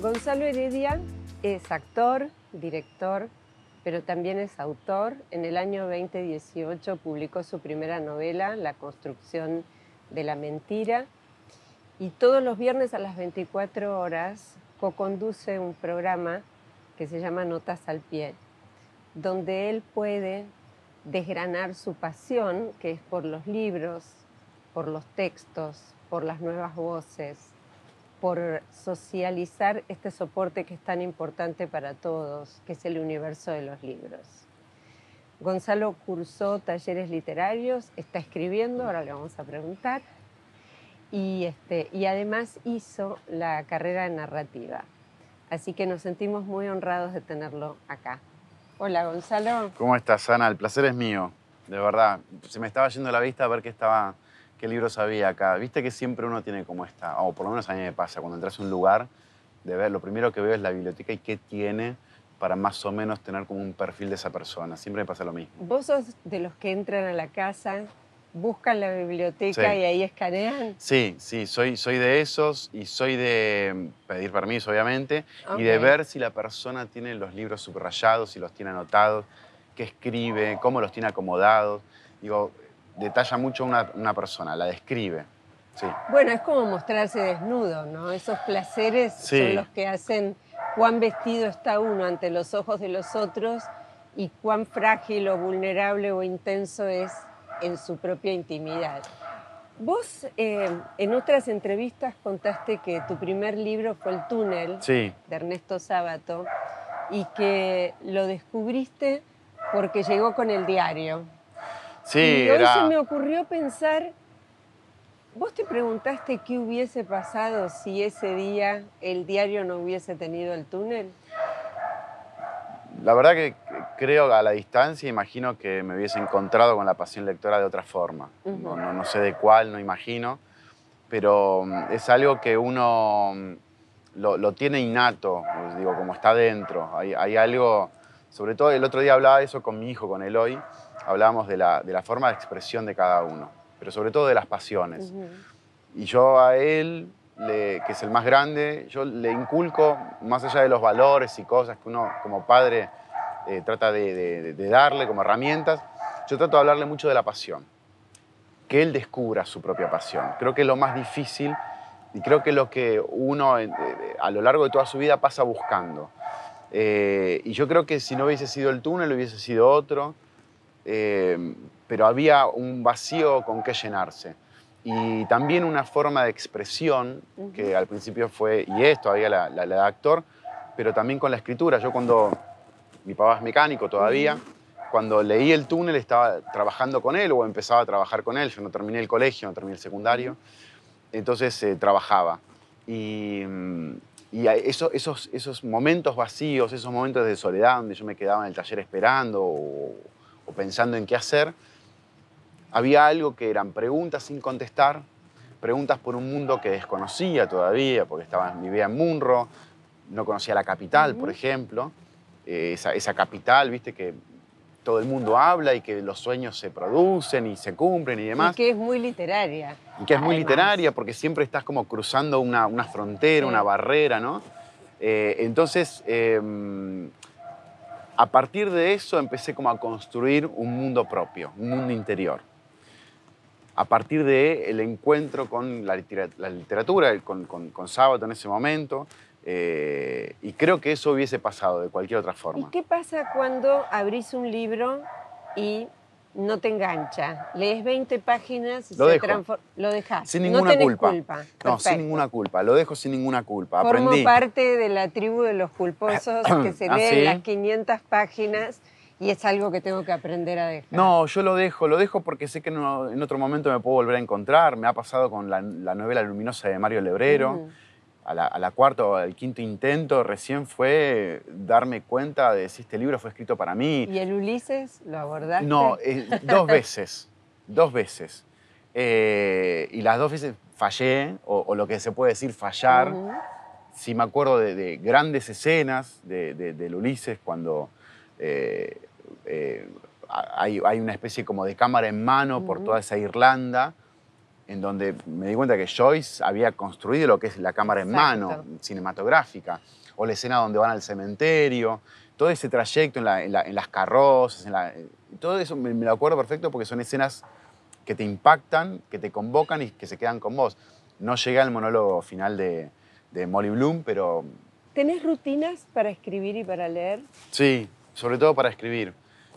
Gonzalo Heredia es actor, director, pero también es autor. En el año 2018 publicó su primera novela, La construcción de la mentira, y todos los viernes a las 24 horas co-conduce un programa que se llama Notas al Pie, donde él puede desgranar su pasión, que es por los libros, por los textos, por las nuevas voces, por socializar este soporte que es tan importante para todos, que es el universo de los libros. Gonzalo cursó talleres literarios, está escribiendo, ahora le vamos a preguntar, y, este, y además hizo la carrera de narrativa. Así que nos sentimos muy honrados de tenerlo acá. Hola, Gonzalo. ¿Cómo estás, Ana? El placer es mío, de verdad. Se me estaba yendo la vista a ver qué estaba qué libros había acá. Viste que siempre uno tiene como esta, o por lo menos a mí me pasa, cuando entras a un lugar, de ver, lo primero que veo es la biblioteca y qué tiene para más o menos tener como un perfil de esa persona. Siempre me pasa lo mismo. ¿Vos sos de los que entran a la casa, buscan la biblioteca y ahí escanean? Sí, sí, soy, soy de esos y soy de pedir permiso, obviamente, y de ver si la persona tiene los libros subrayados, si los tiene anotados, qué escribe, cómo los tiene acomodados. Digo, detalla mucho una, una persona, la describe. Sí. Bueno, es como mostrarse desnudo, ¿no? Esos placeres son los que hacen cuán vestido está uno ante los ojos de los otros y cuán frágil o vulnerable o intenso es en su propia intimidad. Vos eh, en otras entrevistas contaste que tu primer libro fue El túnel de Ernesto Sábato y que lo descubriste porque llegó con el diario. Sí, y hoy se me ocurrió pensar, vos te preguntaste qué hubiese pasado si ese día el diario no hubiese tenido el túnel. La verdad que creo a la distancia, imagino que me hubiese encontrado con la pasión lectora de otra forma. no, sé de cuál, no imagino, pero mm, es algo que uno mm, lo, tiene innato, pues, digo, como está dentro. Hay, hay, algo, sobre todo el otro día hablaba de eso con mi hijo, con Eloy, hablábamos de la, de la, forma de expresión de cada uno, pero sobre todo de las pasiones. Y yo a él, que es el más grande, yo le inculco, más allá de los valores y cosas que uno como padre eh, trata de, darle como herramientas, yo trato de hablarle mucho de la pasión, que él descubra su propia pasión. Creo que es lo más difícil y creo que es lo que uno eh, a lo largo de toda su vida pasa buscando. Eh, y yo creo que si no hubiese sido el túnel, hubiese sido otro. Eh, pero había un vacío con que llenarse. Y también una forma de expresión, que al principio fue, y es todavía la, la, de actor, pero también con la escritura. Yo cuando, mi papá es mecánico todavía, cuando leí El túnel estaba trabajando con él o empezaba a trabajar con él. Yo no terminé el colegio, no terminé el secundario. Entonces eh, trabajaba. Y, mm, y esos, esos, esos momentos vacíos, esos momentos de soledad donde yo me quedaba en el taller esperando o, pensando en qué hacer, había algo que eran preguntas sin contestar, preguntas por un mundo que desconocía todavía, porque estaba, vivía en Munro, no conocía la capital, por ejemplo, eh, esa, esa, capital, viste, que todo el mundo habla y que los sueños se producen y se cumplen y demás. Y que es muy literaria. Y que es muy literaria porque siempre estás como cruzando una, una frontera, una barrera, ¿no? Eh, entonces, em, a partir de eso empecé como a construir un mundo propio, un mundo interior. A partir del el encuentro con la, literatura, con, con, Sábado en ese momento, eh, y creo que eso hubiese pasado de cualquier otra forma. ¿Y qué pasa cuando abrís un libro y no te engancha. Lees 20 páginas y lo se. Lo dejas. Sin ninguna culpa. No, sin ninguna culpa. Lo dejo sin ninguna culpa. Formo parte de la tribu de los culposos que se ¿Ah, leen las 500 páginas y es algo que tengo que aprender a dejar. No, yo lo dejo. Lo dejo porque sé que en otro momento me puedo volver a encontrar. Me ha pasado con la, novela luminosa de Mario Lebrero a la, cuarta o al quinto intento recién fue darme cuenta de si este libro fue escrito para mí. ¿Y el Ulises lo abordaste? No, eh, dos veces. dos veces. Eh, y las dos veces fallé, o, lo que se puede decir fallar. Sí me acuerdo de, grandes escenas de, de, Ulises cuando eh, eh, hay, hay, una especie como de cámara en mano por toda esa Irlanda, en donde me di cuenta que Joyce había construido lo que es la cámara en mano cinematográfica, o la escena donde van al cementerio, todo ese trayecto en, las carrozas, todo eso me, me, lo acuerdo perfecto porque son escenas que te impactan, que te convocan y que se quedan con vos. No llega al monólogo final de, de Molly Bloom, pero... ¿Tenés rutinas para escribir y para leer? Sí, sobre todo para escribir.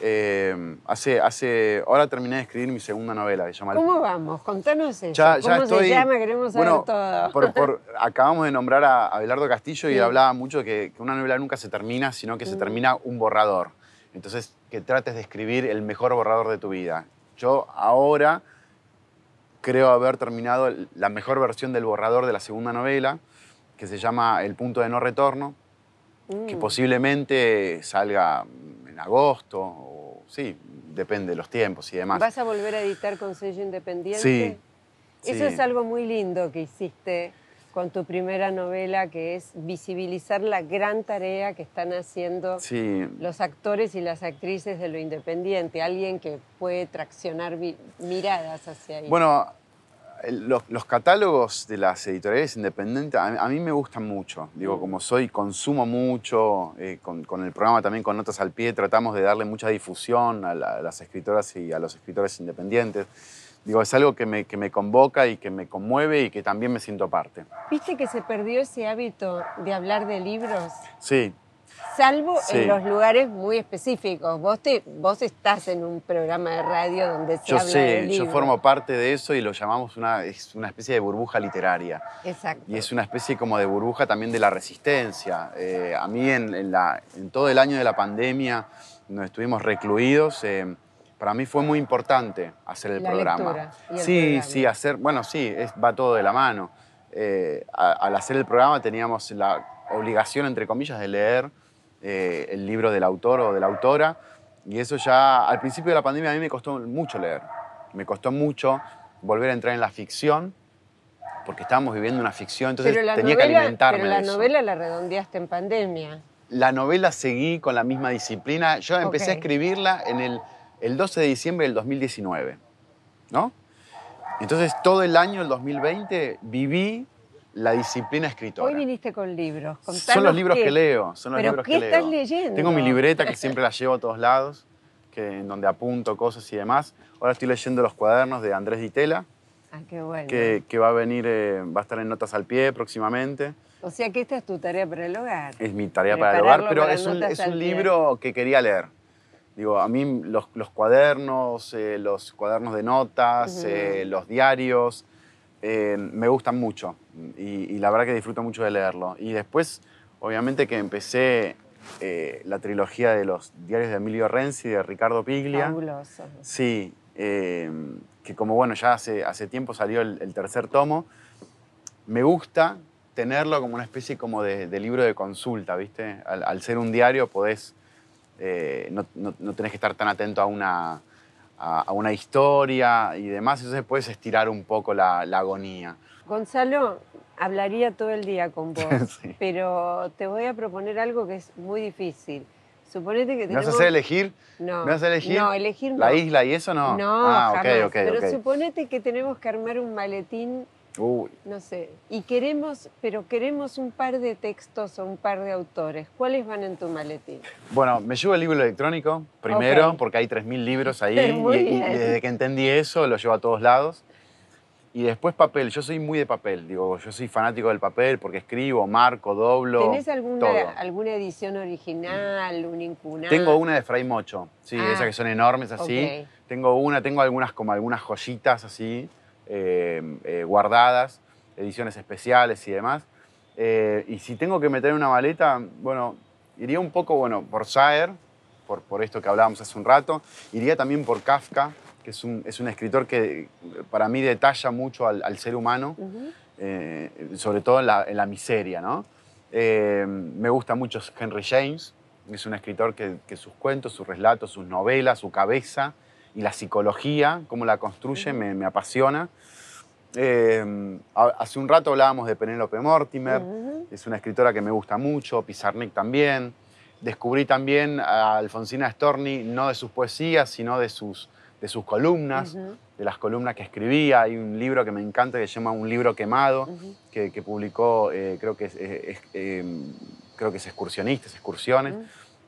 Eh, hace, hace, ahora terminé de escribir mi segunda novela. Se llama ¿Cómo vamos? Contanos eso. ¿Cómo se llama? Queremos saber todo. Por, acabamos de nombrar a Abelardo Castillo y hablaba mucho que, que, una novela nunca se termina, sino que se mm. termina un borrador. Entonces, que trates de escribir el mejor borrador de tu vida. Yo ahora creo haber terminado la mejor versión del borrador de la segunda novela que se llama El punto de no retorno, que mm. posiblemente salga en agosto, sí, depende de los tiempos y demás. ¿Vas a volver a editar con sello independiente? Sí. Eso es algo muy lindo que hiciste con tu primera novela, que es visibilizar la gran tarea que están haciendo los actores y las actrices de lo independiente, alguien que puede traccionar miradas hacia ahí. Bueno, los, catálogos de las editoriales independientes a, mí me gustan mucho. Digo, mm. como soy, consumo mucho, eh, con, el programa también con Notas al Pie tratamos de darle mucha difusión a, las escritoras y a los escritores independientes. Digo, es algo que me, que me convoca y que me conmueve y que también me siento parte. ¿Viste que se perdió ese hábito de hablar de libros? Sí, salvo en los lugares muy específicos. Vos, te, vos estás en un programa de radio donde se yo habla sé, Yo formo parte de eso y lo llamamos una, es una especie de burbuja literaria. Exacto. Y es una especie como de burbuja también de la resistencia. Eh, a mí en, la, en, todo el año de la pandemia, donde estuvimos recluidos, eh, para mí fue muy importante hacer el programa. sí, sí, hacer, bueno, sí, va todo de la mano. Eh, al hacer el programa teníamos la obligación, entre comillas, de leer eh, el libro del autor o de la autora. Y eso ya, al principio de la pandemia, a mí me costó mucho leer. Me costó mucho volver a entrar en la ficción, porque estábamos viviendo una ficción, entonces tenía que alimentarme. Pero la novela la redondeaste en pandemia. La novela seguí con la misma disciplina. Yo empecé a escribirla en el, el 12 de diciembre del 2019, ¿no? Entonces todo el año, el 2020, viví la disciplina escritora. Hoy viniste con libros. son los libros que leo. Son los ¿Pero libros qué que estás leyendo? Tengo mi libreta que siempre la llevo a todos lados, que, en donde apunto cosas y demás. Ahora estoy leyendo los cuadernos de Andrés Ditela. Ah, qué bueno. Que, va a venir, eh, va a estar en Notas al Pie próximamente. O sea que esta es tu tarea para el hogar. Es mi tarea para el hogar, pero es un, es un libro que quería leer. Digo, a mí los, los cuadernos, eh, los cuadernos de notas, eh, los diarios, eh, me gustan mucho y, la verdad que disfruto mucho de leerlo. Y después, obviamente que empecé eh, la trilogía de los diarios de Emilio Renzi y de Ricardo Piglia. Fabuloso. Sí, eh, que como bueno, ya hace, hace tiempo salió el, tercer tomo. Me gusta tenerlo como una especie como de, libro de consulta, ¿viste? Al, ser un diario podés, no, no tenés que estar tan atento a una a, una historia y demás, entonces puedes estirar un poco la, agonía. Gonzalo, hablaría todo el día con vos, pero te voy a proponer algo que es muy difícil. Suponete que ¿Me vas a hacer elegir? No. ¿Me vas a elegir? No, elegir no. ¿La isla y eso no? No, ah, jamás. pero suponete que tenemos que armar un maletín no sé. Y queremos, pero queremos un par de textos o un par de autores. ¿Cuáles van en tu maletín? Bueno, me llevo el libro electrónico primero, porque hay 3.000 libros ahí. y, desde que entendí eso, lo llevo a todos lados. Y después papel. Yo soy muy de papel. Digo, yo soy fanático del papel porque escribo, marco, doblo. ¿Tenés alguna, alguna edición original, un incunal? Tengo una de Fray Mocho. Sí, ah, esas que son enormes así. Tengo una, tengo algunas como algunas joyitas así. Eh, eh, guardadas, ediciones especiales y demás. Eh, y si tengo que meter una maleta, bueno, iría un poco, bueno, por Saer, por, por esto que hablábamos hace un rato, iría también por Kafka, que es un, es un escritor que para mí detalla mucho al, ser humano, sobre todo en la, en la miseria, ¿no? me gusta mucho Henry James, es un escritor que, que sus cuentos, sus relatos, sus novelas, su cabeza, y la psicología, cómo la construye, me, me apasiona. Eh, hace un rato hablábamos de Penélope Mortimer, es una escritora que me gusta mucho, Pizarnik también. Descubrí también a Alfonsina Storni, no de sus poesías, sino de sus, de sus columnas, de las columnas que escribía. Hay un libro que me encanta que se llama Un libro quemado, que, publicó, eh, creo, que es, em, creo que es Excursionistas, Excursiones,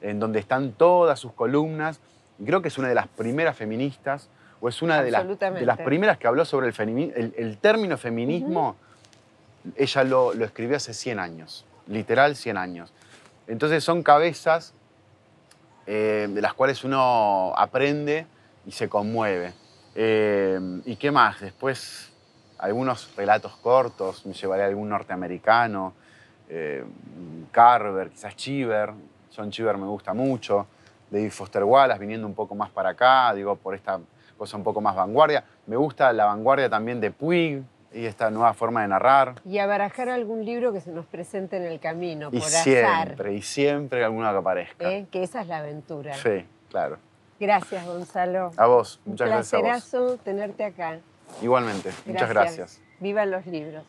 en donde están todas sus columnas. Y creo que es una de las primeras feministas o es una de las, de las, primeras que habló sobre el, el, término feminismo, ella lo, lo, escribió hace 100 años, literal 100 años. Entonces son cabezas eh, de las cuales uno aprende y se conmueve. Eh, ¿Y qué más? Después algunos relatos cortos, me llevaré a algún norteamericano, eh, Carver, quizás Chiver, John Chiver me gusta mucho, David Foster Wallace viniendo un poco más para acá, digo, por esta cosa un poco más vanguardia. Me gusta la vanguardia también de Puig y esta nueva forma de narrar. Y abarajar algún libro que se nos presente en el camino, y siempre, Y siempre alguno que aparezca. ¿Eh? Que esa es la aventura. Sí, claro. Gracias, Gonzalo. A vos, muchas gracias. Un placerazo tenerte acá. Igualmente, muchas gracias. Vivan los libros.